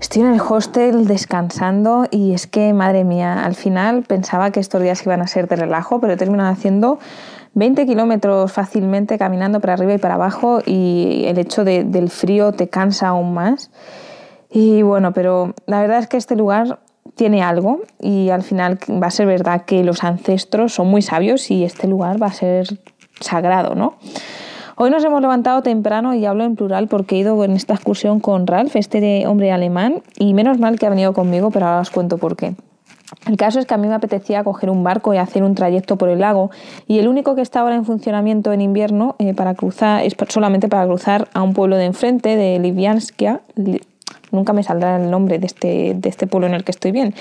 Estoy en el hostel descansando y es que, madre mía, al final pensaba que estos días iban a ser de relajo, pero he terminado haciendo 20 kilómetros fácilmente caminando para arriba y para abajo y el hecho del frío te cansa aún más. Y bueno, pero la verdad es que este lugar tiene algo y al final va a ser verdad que los ancestros son muy sabios y este lugar va a ser sagrado, ¿no? Hoy nos hemos levantado temprano y hablo en plural porque he ido en esta excursión con Ralph, este hombre alemán, y menos mal que ha venido conmigo, pero ahora os cuento por qué. El caso es que a mí me apetecía coger un barco y hacer un trayecto por el lago y el único que está ahora en funcionamiento en invierno eh, para cruzar es solamente para cruzar a un pueblo de enfrente de Livianskia. nunca me saldrá el nombre de este, de este pueblo en el que estoy bien.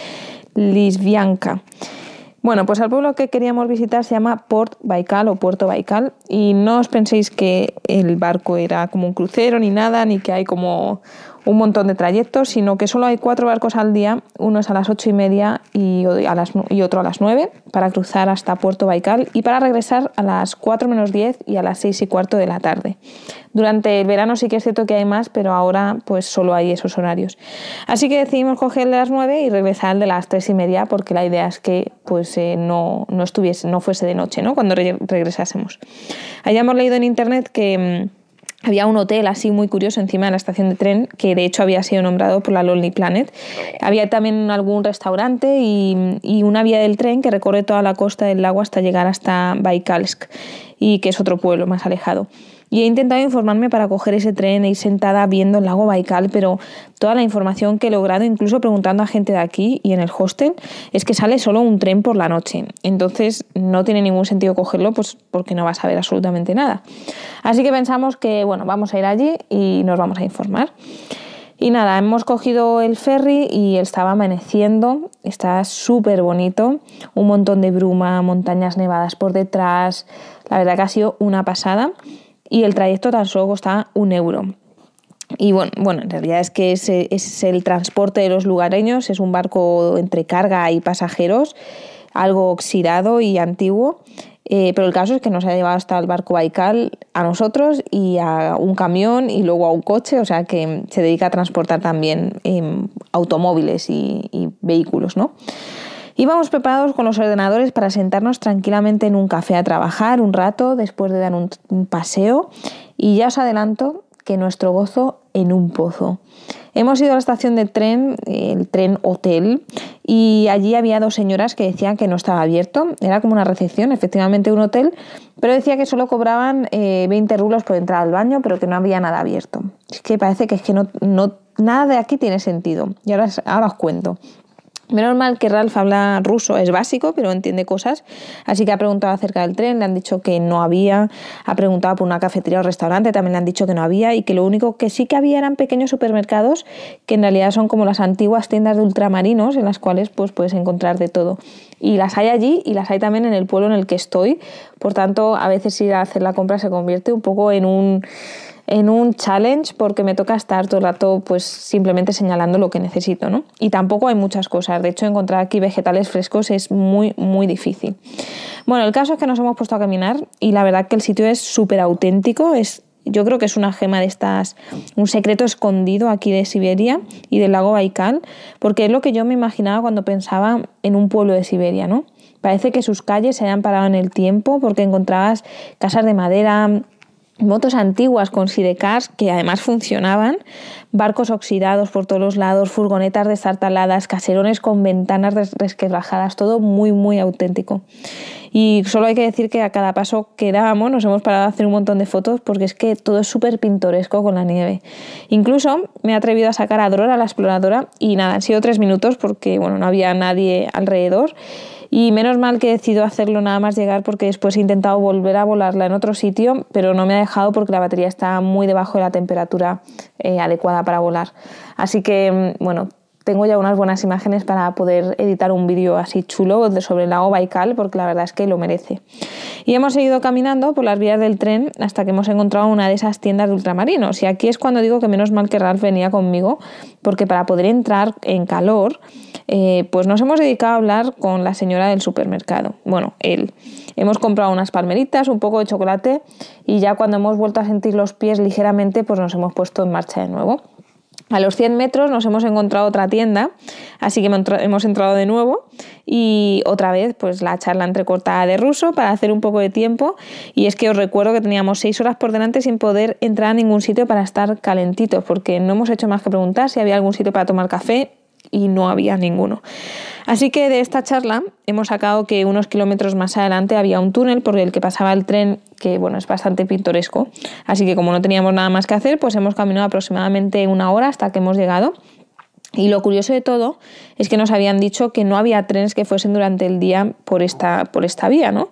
Lisvianka. Bueno, pues el pueblo que queríamos visitar se llama Port Baikal o Puerto Baikal y no os penséis que el barco era como un crucero ni nada, ni que hay como un montón de trayectos, sino que solo hay cuatro barcos al día, uno es a las ocho y media y, otro a las nueve, para cruzar hasta Puerto Baikal y para regresar a las cuatro menos diez y a las seis y cuarto de la tarde. Durante el verano sí que es cierto que hay más, pero ahora pues solo hay esos horarios. Así que decidimos coger el de las nueve y regresar el de las tres y media, porque la idea es que pues eh, no, no, estuviese, no fuese de noche, ¿no? Cuando regresásemos. Hayamos leído en internet que mm, había un hotel así muy curioso encima de la estación de tren que de hecho había sido nombrado por la Lonely Planet. Había también algún restaurante y, y, una vía del tren que recorre toda la costa del lago hasta llegar hasta Baikalsk y que es otro pueblo más alejado. Y he intentado informarme para coger ese tren e ir sentada viendo el lago Baikal, pero toda la información que he logrado, incluso preguntando a gente de aquí y en el hostel, es que sale solo un tren por la noche. Entonces no tiene ningún sentido cogerlo pues porque no vas a ver absolutamente nada. Así que pensamos que bueno, vamos a ir allí y nos vamos a informar. Y nada, hemos cogido el ferry y estaba amaneciendo, está súper bonito, un montón de bruma, montañas nevadas por detrás, la verdad que ha sido una pasada y el trayecto tan solo costaba un euro. Y bueno, bueno, en realidad es que es, es el transporte de los lugareños, es un barco entre carga y pasajeros, algo oxidado y antiguo, eh, pero el caso es que nos ha llevado hasta el barco Baikal a nosotros y a un camión y luego a un coche, o sea que se dedica a transportar también em, automóviles y, y vehículos, ¿no? Íbamos preparados con los ordenadores para sentarnos tranquilamente en un café a trabajar un rato después de dar un, paseo y ya os adelanto que nuestro gozo en un pozo. Hemos ido a la estación de tren, el tren hotel, y allí había dos señoras que decían que no estaba abierto. Era como una recepción, efectivamente un hotel, pero decía que solo cobraban 20 eh, rublos por entrar al baño, pero que no había nada abierto. Es que parece que es que no, no nada de aquí tiene sentido. Y ahora, ahora os cuento. Menos mal que Ralph habla ruso, es básico, pero entiende cosas. Así que ha preguntado acerca del tren, le han dicho que no había, ha preguntado por una cafetería o restaurante, también le han dicho que no había y que lo único que sí que había eran pequeños supermercados que en realidad son como las antiguas tiendas de ultramarinos en las cuales pues puedes encontrar de todo. Y las hay allí y las hay también en el pueblo en el que estoy. Por tanto, a veces ir a hacer la compra se convierte un poco en un en un challenge porque me toca estar todo el rato pues simplemente señalando lo que necesito, ¿no? Y tampoco hay muchas cosas, de hecho encontrar aquí vegetales frescos es muy muy difícil. Bueno, el caso es que nos hemos puesto a caminar y la verdad que el sitio es súper auténtico, es yo creo que es una gema de estas, un secreto escondido aquí de Siberia y del lago Baikal, porque es lo que yo me imaginaba cuando pensaba en un pueblo de Siberia, ¿no? Parece que sus calles se hayan parado en el tiempo porque encontrabas casas de madera, motos antiguas con sidecars que además funcionaban, barcos oxidados por todos los lados, furgonetas destartaladas, caserones con ventanas resquebrajadas, todo muy muy auténtico. Y solo hay que decir que a cada paso que dábamos nos hemos parado a hacer un montón de fotos porque es que todo es súper pintoresco con la nieve. Incluso me he atrevido a sacar a Drora, la exploradora, y nada, han sido tres minutos porque bueno, no había nadie alrededor y menos mal que he decidido hacerlo nada más llegar porque después he intentado volver a volarla en otro sitio, pero no me ha dejado porque la batería está muy debajo de la temperatura eh, adecuada para volar. Así que, mm, bueno, tengo ya unas buenas imágenes para poder editar un vídeo así chulo sobre el lago Baikal, porque la verdad es que lo merece. Y hemos seguido caminando por las vías del tren hasta que hemos encontrado una de esas tiendas de ultramarinos. Y aquí es cuando digo que menos mal que Ralph venía conmigo, porque para poder entrar en calor, eh, pues nos hemos dedicado a hablar con la señora del supermercado. Bueno, él. Hemos comprado unas palmeritas, un poco de chocolate y ya cuando hemos vuelto a sentir los pies ligeramente, pues nos hemos puesto en marcha de nuevo. A los 100 metros nos hemos encontrado otra tienda, así que hemos entrado de nuevo y otra vez pues la charla entrecortada de ruso para hacer un poco de tiempo. Y es que os recuerdo que teníamos 6 horas por delante sin poder entrar a ningún sitio para estar calentitos porque no hemos hecho más que preguntar si había algún sitio para tomar café y no había ninguno. Así que de esta charla hemos sacado que unos kilómetros más adelante había un túnel por el que pasaba el tren que bueno, es bastante pintoresco. Así que como no teníamos nada más que hacer, pues hemos caminado aproximadamente una hora hasta que hemos llegado. Y lo curioso de todo es que nos habían dicho que no había trenes que fuesen durante el día por esta, por esta vía, ¿no?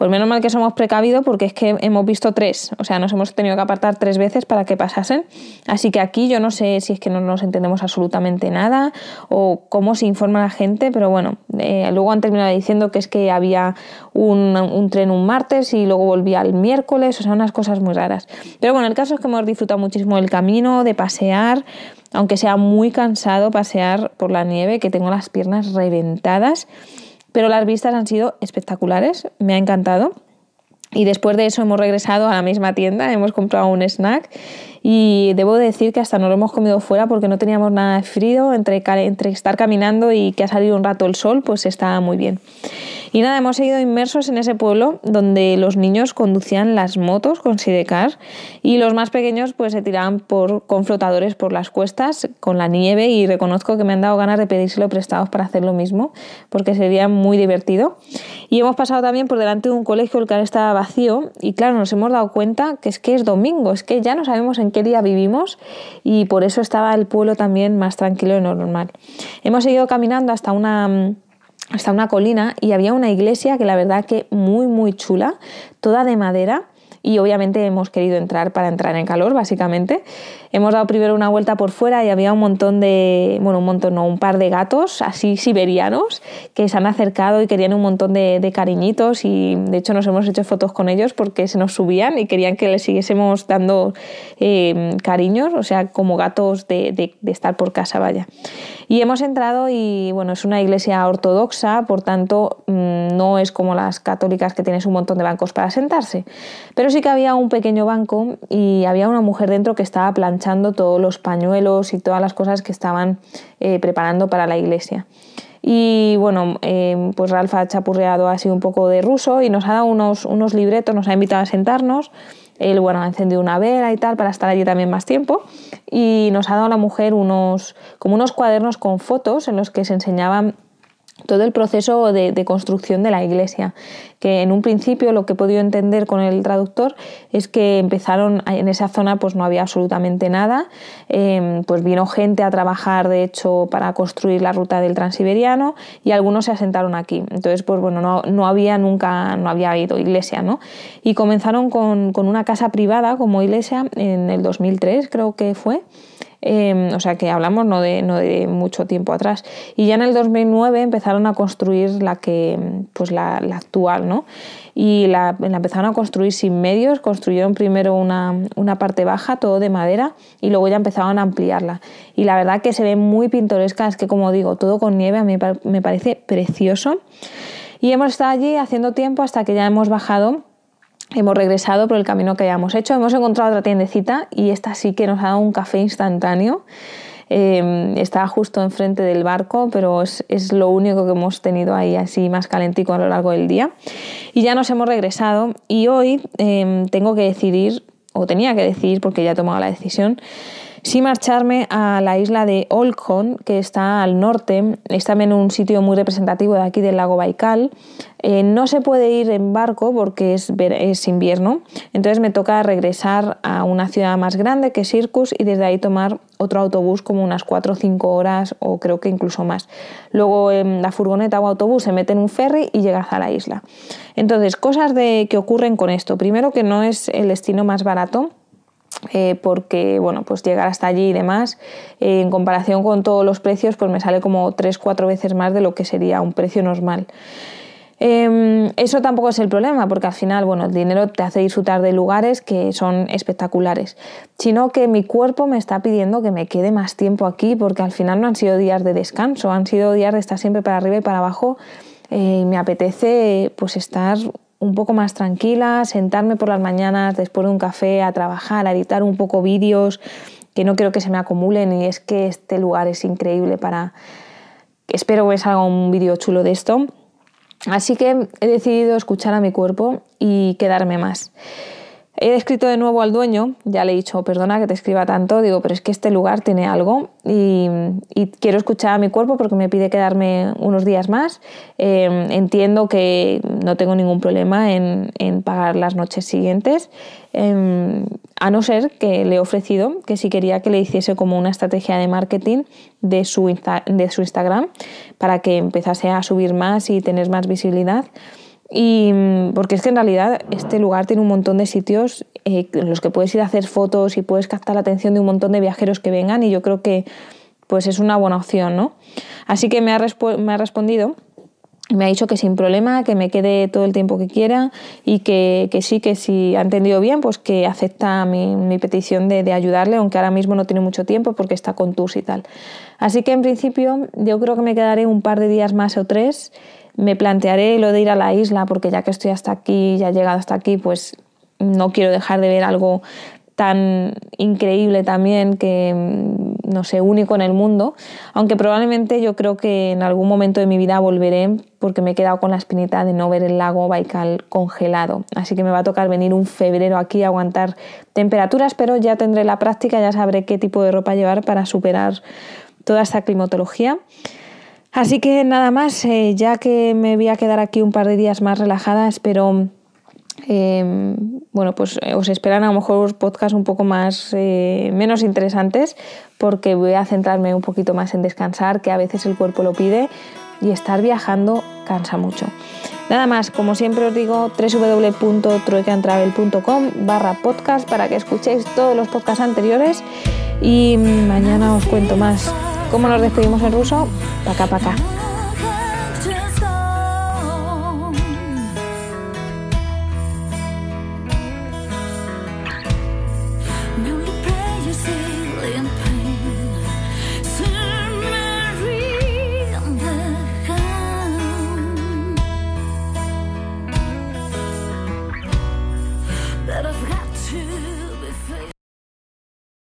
Pues menos mal que somos precavidos porque es que hemos visto tres, o sea, nos hemos tenido que apartar tres veces para que pasasen. Así que aquí yo no sé si es que no nos entendemos absolutamente nada o cómo se informa la gente, pero bueno, eh, luego han terminado diciendo que es que había un, un, tren un martes y luego volvía el miércoles, o sea, unas cosas muy raras. Pero bueno, el caso es que hemos disfrutado muchísimo del camino, de pasear, aunque sea muy cansado pasear por la nieve, que tengo las piernas reventadas. Pero las vistas han sido espectaculares, me ha encantado. Y después de eso hemos regresado a la misma tienda, hemos comprado un snack y debo decir que hasta no lo hemos comido fuera porque no teníamos nada de frío, entre, entre estar caminando y que ha salido un rato el sol, pues estaba muy bien. Y nada, hemos seguido inmersos en ese pueblo donde los niños conducían las motos con sidecar y los más pequeños pues se tiraban por, con flotadores por las cuestas con la nieve y reconozco que me han dado ganas de pedírselo prestados para hacer lo mismo porque sería muy divertido. Y hemos pasado también por delante de un colegio el que estaba vacío y claro, nos hemos dado cuenta que es que es domingo, es que ya no sabemos en qué día vivimos y por eso estaba el pueblo también más tranquilo de lo normal. Hemos seguido caminando hasta una hasta una colina y había una iglesia que la verdad que muy muy chula, toda de madera y obviamente hemos querido entrar para entrar en calor, básicamente. Hemos dado primero una vuelta por fuera y había un montón de, bueno, un montón, no, un par de gatos así siberianos que se han acercado y querían un montón de, cariñitos y de hecho nos hemos hecho fotos con ellos porque se nos subían y querían que les siguiésemos dando eh, cariños, o sea, como gatos de, de estar por casa, vaya. Y hemos entrado y bueno, es una iglesia ortodoxa, por tanto mm, no es como las católicas que tienes un montón de bancos para sentarse. Pero sí que había un pequeño banco y había una mujer dentro que estaba todos los pañuelos y todas las cosas que estaban eh, preparando para la iglesia. Y bueno, eh, pues Ralph ha chapurreado así un poco de ruso y nos ha dado unos, unos libretos, nos ha invitado a sentarnos él, bueno, ha encendido una vela y tal para estar allí también más tiempo. Y nos ha dado la mujer unos, como unos cuadernos con fotos en los que se enseñaban todo el proceso de, construcción de la iglesia, que en un principio lo que he podido entender con el traductor es que empezaron en esa zona pues no había absolutamente nada, em, pues vino gente a trabajar de hecho para construir la ruta del transiberiano y algunos se asentaron aquí, entonces pues bueno, no, no había nunca, no había habido iglesia, ¿no? Y comenzaron con, una casa privada como iglesia en el 2003 creo que fue, Em, o sea que hablamos no de, no de mucho tiempo atrás. Y ya en el 2009 empezaron a construir la que, pues la, actual, ¿no? Y la, empezaron a construir sin medios, construyeron primero una, una, parte baja, todo de madera, y luego ya empezaron a ampliarla. Y la verdad que se ve muy pintoresca, es que como digo, todo con nieve a mí me parece precioso. Y hemos estado allí haciendo tiempo hasta que ya hemos bajado Hemos regresado por el camino que habíamos hecho, hemos encontrado otra tiendecita y esta sí que nos ha dado un café instantáneo. Eh, está justo enfrente del barco, pero es, lo único que hemos tenido ahí así más calentico a lo largo del día. Y ya nos hemos regresado y hoy em, tengo que decidir, o tenía que decidir porque ya he tomado la decisión, si marcharme a la isla de Olkhon, que está al norte, es también un sitio muy representativo de aquí del lago Baikal. Eh, no se puede ir en barco porque es, es, invierno, entonces me toca regresar a una ciudad más grande que Circus y desde ahí tomar otro autobús como unas 4 o 5 horas o creo que incluso más. Luego en la furgoneta o autobús se mete en un ferry y llegas a la isla. Entonces, cosas de, que ocurren con esto. Primero que no es el destino más barato eh, porque bueno, pues llegar hasta allí y demás, eh, en comparación con todos los precios, pues me sale como 3-4 veces más de lo que sería un precio normal. Em, eso tampoco es el problema, porque al final, bueno, el dinero te hace disfrutar de lugares que son espectaculares, sino que mi cuerpo me está pidiendo que me quede más tiempo aquí, porque al final no han sido días de descanso, han sido días de estar siempre para arriba y para abajo. Eh, me apetece pues estar un poco más tranquila, sentarme por las mañanas después de un café a trabajar, a editar un poco vídeos que no quiero que se me acumulen y es que este lugar es increíble para... Espero que salga un vídeo chulo de esto Así que he decidido escuchar a mi cuerpo y quedarme más. He escrito de nuevo al dueño, ya le he dicho, perdona que te escriba tanto, digo, pero es que este lugar tiene algo y, quiero escuchar a mi cuerpo porque me pide quedarme unos días más. Em, entiendo que no tengo ningún problema en, pagar las noches siguientes, em, a no ser que le he ofrecido que si quería que le hiciese como una estrategia de marketing de su, de su Instagram para que empezase a subir más y tener más visibilidad. Y mm, porque es que en realidad este lugar tiene un montón de sitios eh, en los que puedes ir a hacer fotos y puedes captar la atención de un montón de viajeros que vengan y yo creo que pues es una buena opción, ¿no? Así que me ha, me ha respondido me ha dicho que sin problema, que me quede todo el tiempo que quiera y que, que sí, que si ha entendido bien, pues que acepta mi, petición de, de, ayudarle, aunque ahora mismo no tiene mucho tiempo porque está con tours y tal. Así que en principio yo creo que me quedaré un par de días más o tres me plantearé lo de ir a la isla, porque ya que estoy hasta aquí, ya he llegado hasta aquí, pues no quiero dejar de ver algo tan increíble también que, mm, no sé, único en el mundo, aunque probablemente yo creo que en algún momento de mi vida volveré porque me he quedado con la espinita de no ver el lago Baikal congelado, así que me va a tocar venir un febrero aquí a aguantar temperaturas, pero ya tendré la práctica, ya sabré qué tipo de ropa llevar para superar toda esta climatología. Así que nada más, eh, ya que me voy a quedar aquí un par de días más relajada, espero, em, bueno, pues eh, os esperan a lo mejor podcasts un poco más, eh, menos interesantes, porque voy a centrarme un poquito más en descansar, que a veces el cuerpo lo pide, y estar viajando cansa mucho. Nada más, como siempre os digo, www.troicantravel.com barra podcast para que escuchéis todos los podcasts anteriores y mañana os cuento más. ¿Cómo nos despedimos en ruso? Paca, paca.